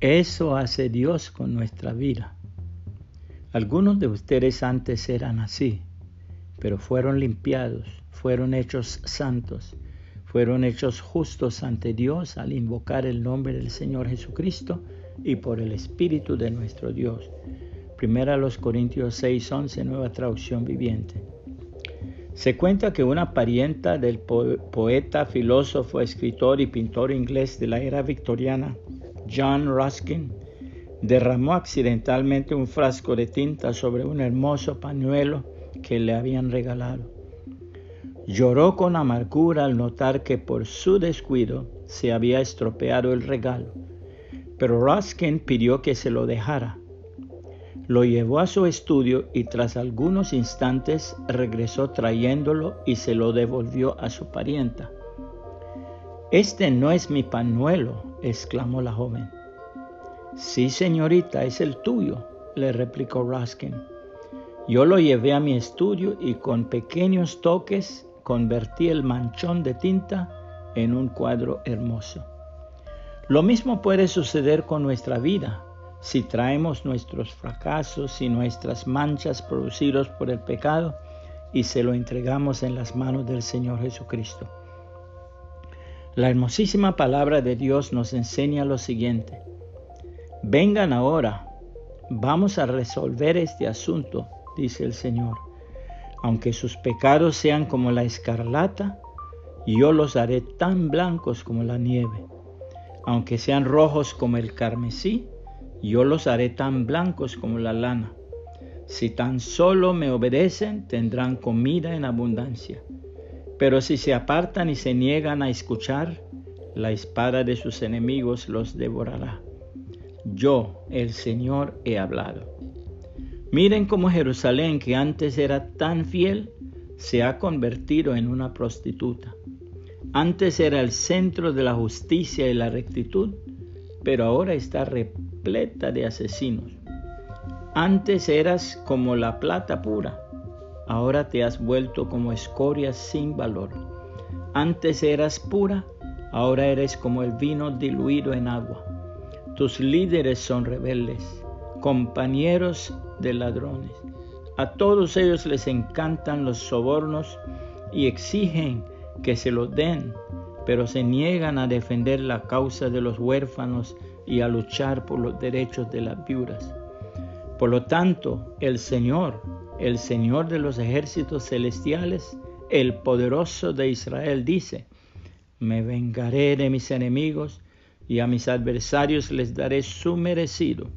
Eso hace Dios con nuestra vida. Algunos de ustedes antes eran así, pero fueron limpiados, fueron hechos santos, fueron hechos justos ante Dios al invocar el nombre del Señor Jesucristo y por el Espíritu de nuestro Dios. Primera los Corintios 6, 11, nueva traducción viviente. Se cuenta que una parienta del poeta, filósofo, escritor y pintor inglés de la era victoriana, John Ruskin, derramó accidentalmente un frasco de tinta sobre un hermoso pañuelo que le habían regalado. Lloró con amargura al notar que por su descuido se había estropeado el regalo, pero Ruskin pidió que se lo dejara. Lo llevó a su estudio y tras algunos instantes regresó trayéndolo y se lo devolvió a su parienta. Este no es mi pañuelo, exclamó la joven. Sí, señorita, es el tuyo, le replicó Ruskin. Yo lo llevé a mi estudio y con pequeños toques convertí el manchón de tinta en un cuadro hermoso. Lo mismo puede suceder con nuestra vida si traemos nuestros fracasos y nuestras manchas producidos por el pecado y se lo entregamos en las manos del Señor Jesucristo. La hermosísima palabra de Dios nos enseña lo siguiente. Vengan ahora, vamos a resolver este asunto, dice el Señor. Aunque sus pecados sean como la escarlata, yo los haré tan blancos como la nieve. Aunque sean rojos como el carmesí, yo los haré tan blancos como la lana. Si tan solo me obedecen, tendrán comida en abundancia. Pero si se apartan y se niegan a escuchar, la espada de sus enemigos los devorará. Yo, el Señor, he hablado. Miren cómo Jerusalén, que antes era tan fiel, se ha convertido en una prostituta. Antes era el centro de la justicia y la rectitud, pero ahora está repleta de asesinos. Antes eras como la plata pura, ahora te has vuelto como escoria sin valor. Antes eras pura, ahora eres como el vino diluido en agua. Tus líderes son rebeldes, compañeros de ladrones. A todos ellos les encantan los sobornos y exigen que se los den, pero se niegan a defender la causa de los huérfanos y a luchar por los derechos de las viudas. Por lo tanto, el Señor, el Señor de los ejércitos celestiales, el poderoso de Israel, dice, me vengaré de mis enemigos y a mis adversarios les daré su merecido.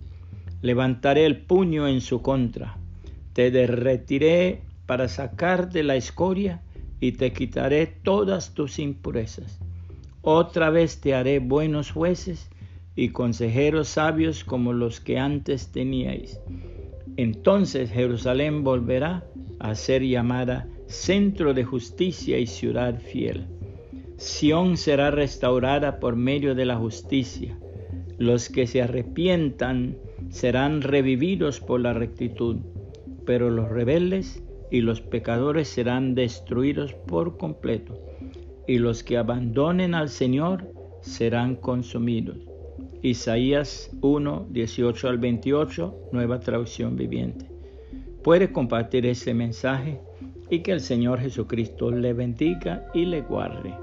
Levantaré el puño en su contra, te derretiré para sacarte la escoria y te quitaré todas tus impurezas. Otra vez te haré buenos jueces y consejeros sabios como los que antes teníais. Entonces Jerusalén volverá a ser llamada centro de justicia y ciudad fiel. Sión será restaurada por medio de la justicia. Los que se arrepientan serán revividos por la rectitud, pero los rebeldes y los pecadores serán destruidos por completo, y los que abandonen al Señor serán consumidos. Isaías 1, 18 al 28, nueva traducción viviente. Puede compartir ese mensaje y que el Señor Jesucristo le bendiga y le guarde.